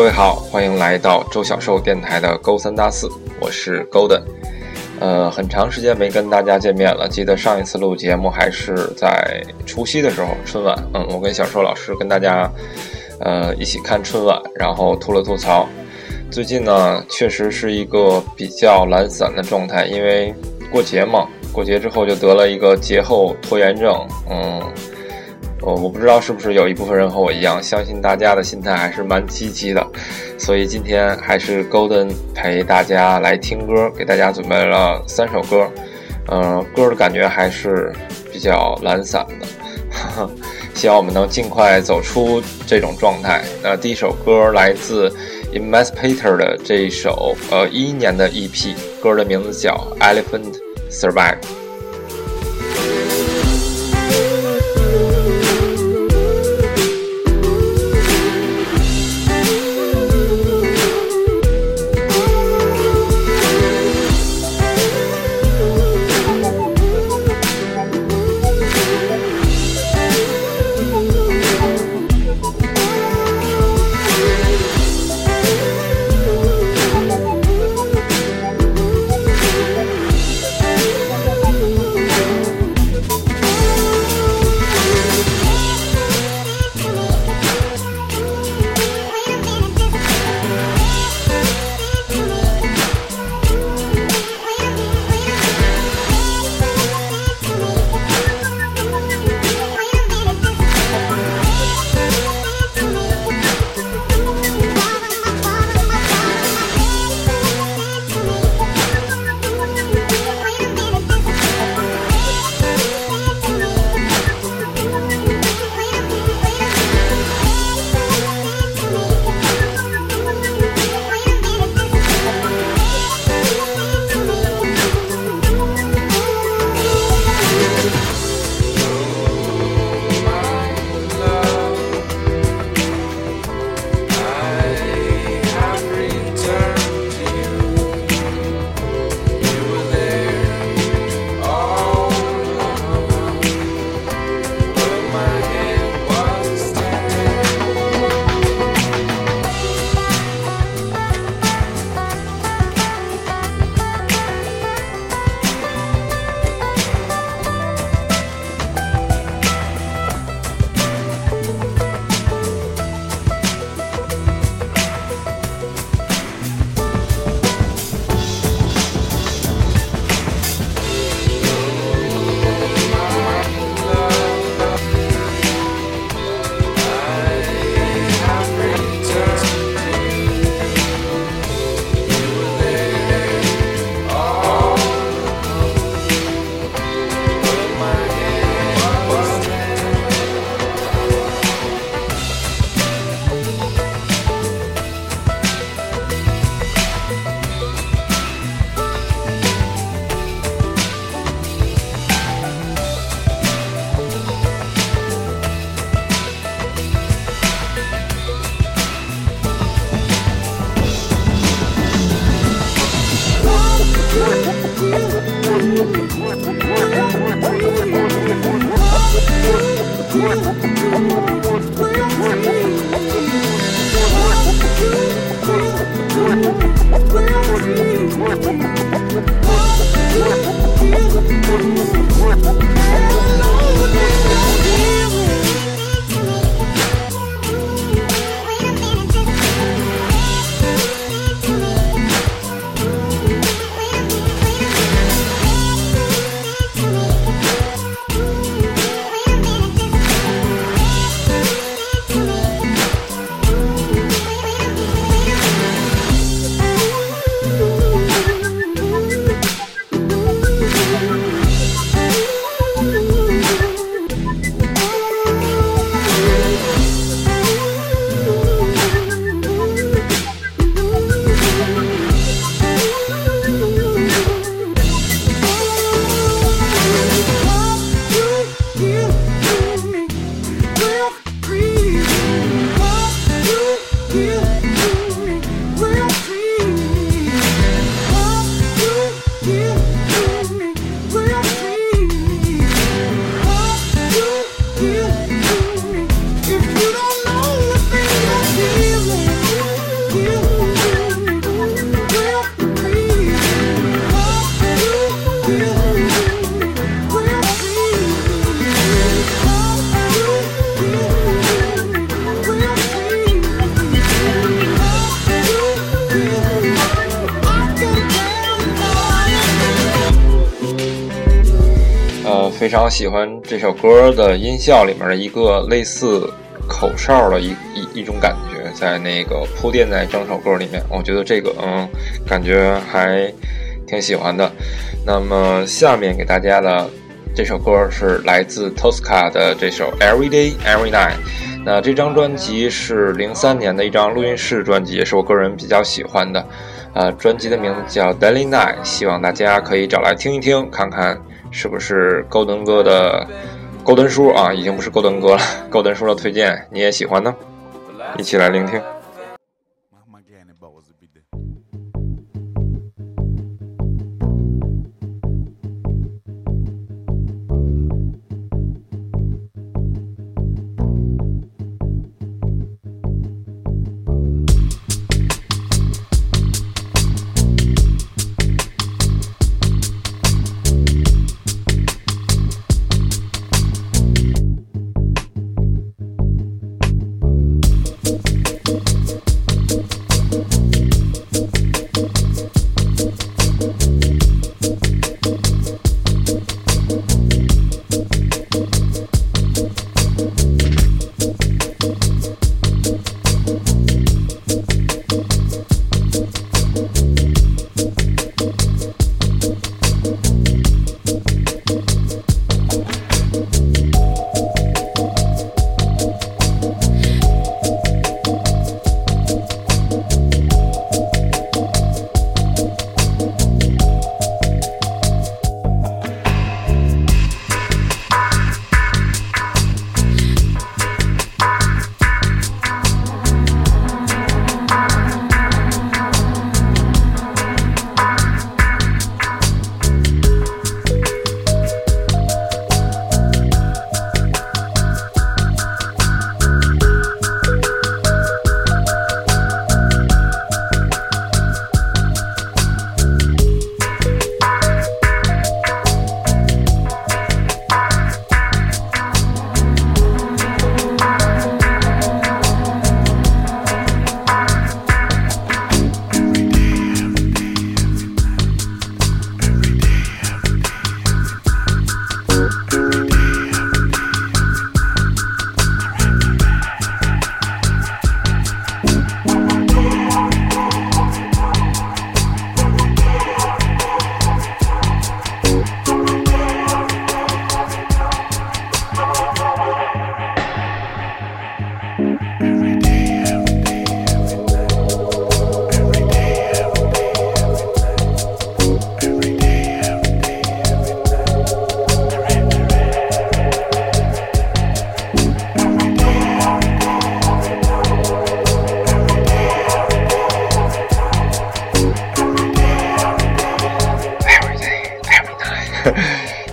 各位好，欢迎来到周小寿电台的勾三搭四，我是 Golden。呃，很长时间没跟大家见面了，记得上一次录节目还是在除夕的时候，春晚。嗯，我跟小寿老师跟大家呃一起看春晚，然后吐了吐槽。最近呢，确实是一个比较懒散的状态，因为过节嘛，过节之后就得了一个节后拖延症。嗯。哦，我不知道是不是有一部分人和我一样，相信大家的心态还是蛮积极的，所以今天还是 Golden 陪大家来听歌，给大家准备了三首歌，嗯，歌的感觉还是比较懒散的，希望我们能尽快走出这种状态。那第一首歌来自 Emancipator 的这一首，呃，一一年的 EP，歌的名字叫 Elephant Survive。非常喜欢这首歌的音效里面的一个类似口哨的一一一种感觉，在那个铺垫在整首歌里面，我觉得这个嗯，感觉还挺喜欢的。那么下面给大家的这首歌是来自 Tosca 的这首 Every Day Every Night。那这张专辑是零三年的一张录音室专辑，也是我个人比较喜欢的。呃，专辑的名字叫 Daily Night，希望大家可以找来听一听，看看是不是高登哥的高登叔啊，已经不是高登哥了，高登叔的推荐你也喜欢呢，一起来聆听。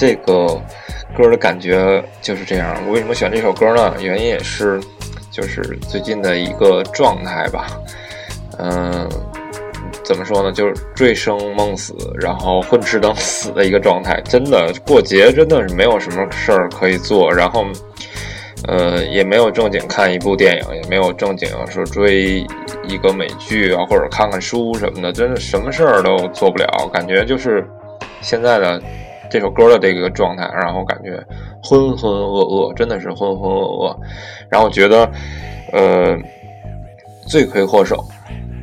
这个歌的感觉就是这样。我为什么选这首歌呢？原因也是，就是最近的一个状态吧。嗯，怎么说呢？就是醉生梦死，然后混吃等死的一个状态。真的过节真的是没有什么事儿可以做，然后，呃，也没有正经看一部电影，也没有正经说追一个美剧啊，或者看看书什么的，真的什么事儿都做不了。感觉就是现在的。这首歌的这个状态，让我感觉浑浑噩噩，真的是浑浑噩噩。然后觉得，呃，罪魁祸首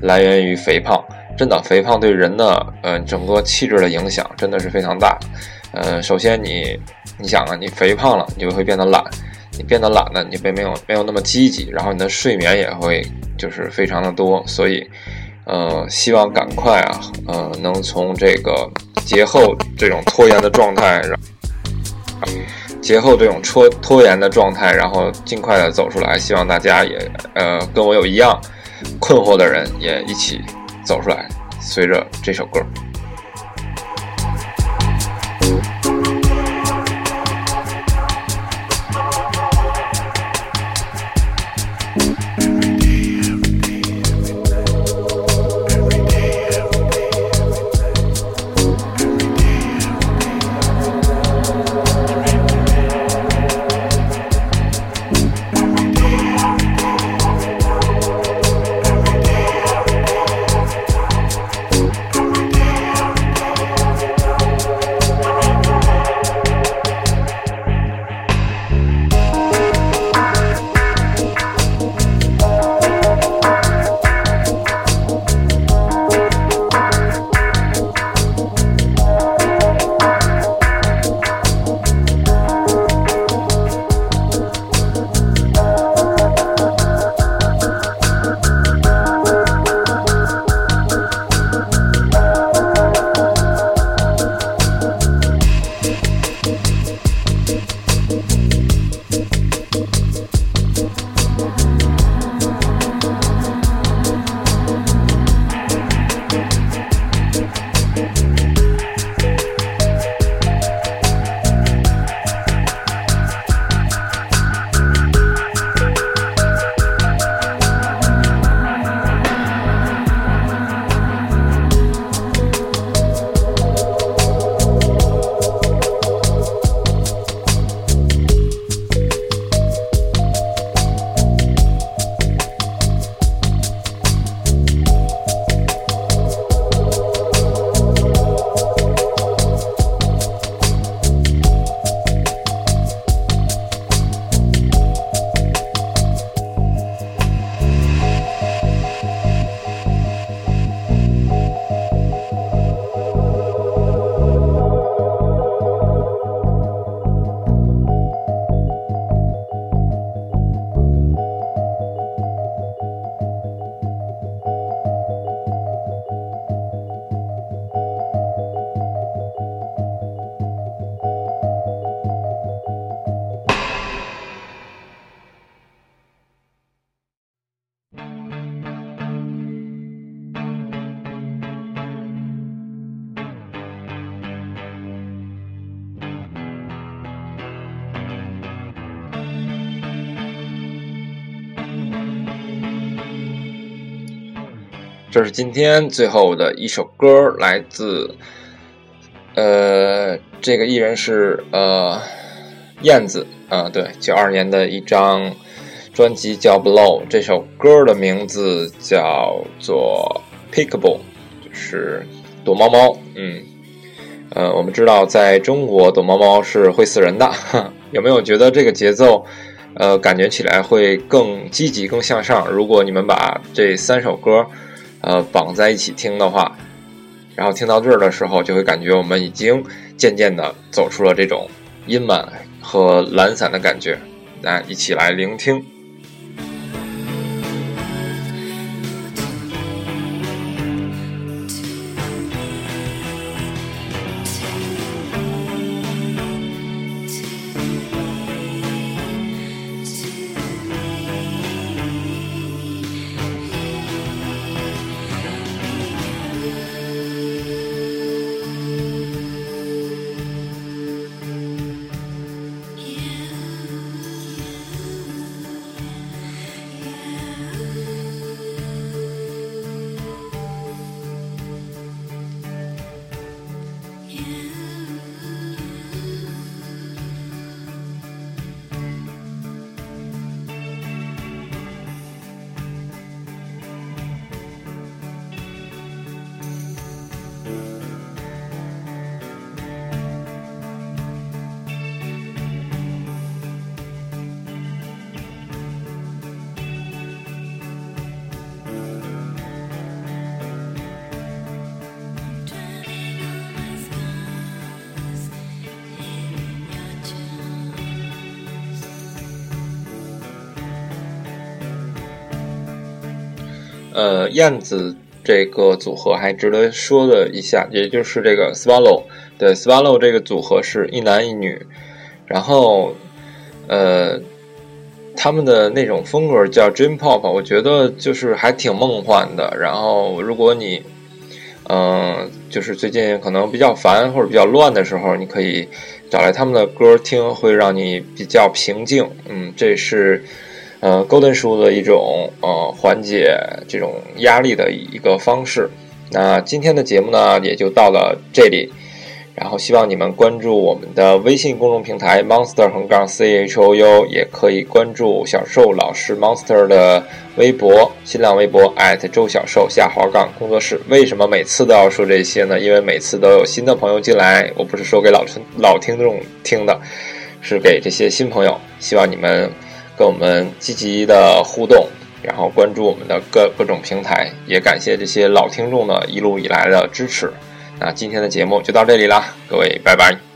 来源于肥胖，真的，肥胖对人的呃整个气质的影响真的是非常大。呃，首先你，你想啊，你肥胖了，你就会变得懒，你变得懒了，你便没有没有那么积极，然后你的睡眠也会就是非常的多，所以。呃，希望赶快啊，呃，能从这个节后这种拖延的状态，然节后这种拖拖延的状态，然后尽快的走出来。希望大家也呃跟我有一样困惑的人也一起走出来，随着这首歌。这是今天最后的一首歌，来自呃，这个艺人是呃燕子啊，对，九二年的一张专辑叫《Blow》，这首歌的名字叫做《Pickable》，就是躲猫猫。嗯，呃，我们知道在中国躲猫猫是会死人的，有没有觉得这个节奏呃感觉起来会更积极、更向上？如果你们把这三首歌。呃，绑在一起听的话，然后听到这儿的时候，就会感觉我们已经渐渐的走出了这种阴霾和懒散的感觉。来，一起来聆听。呃，燕子这个组合还值得说的一下，也就是这个 Swallow，对 Swallow 这个组合是一男一女，然后呃，他们的那种风格叫 Dream Pop，我觉得就是还挺梦幻的。然后如果你嗯，就是最近可能比较烦或者比较乱的时候，你可以找来他们的歌听，会让你比较平静。嗯，这是。呃，Golden Shoe 的一种呃缓解这种压力的一个方式。那今天的节目呢，也就到了这里。然后希望你们关注我们的微信公众平台 Monster 横杠 C H O U，也可以关注小寿老师 Monster 的微博、新浪微博周小寿下滑杠工作室。为什么每次都要说这些呢？因为每次都有新的朋友进来，我不是说给老听老听众听的，是给这些新朋友。希望你们。跟我们积极的互动，然后关注我们的各各种平台，也感谢这些老听众的一路以来的支持。那今天的节目就到这里啦，各位拜拜。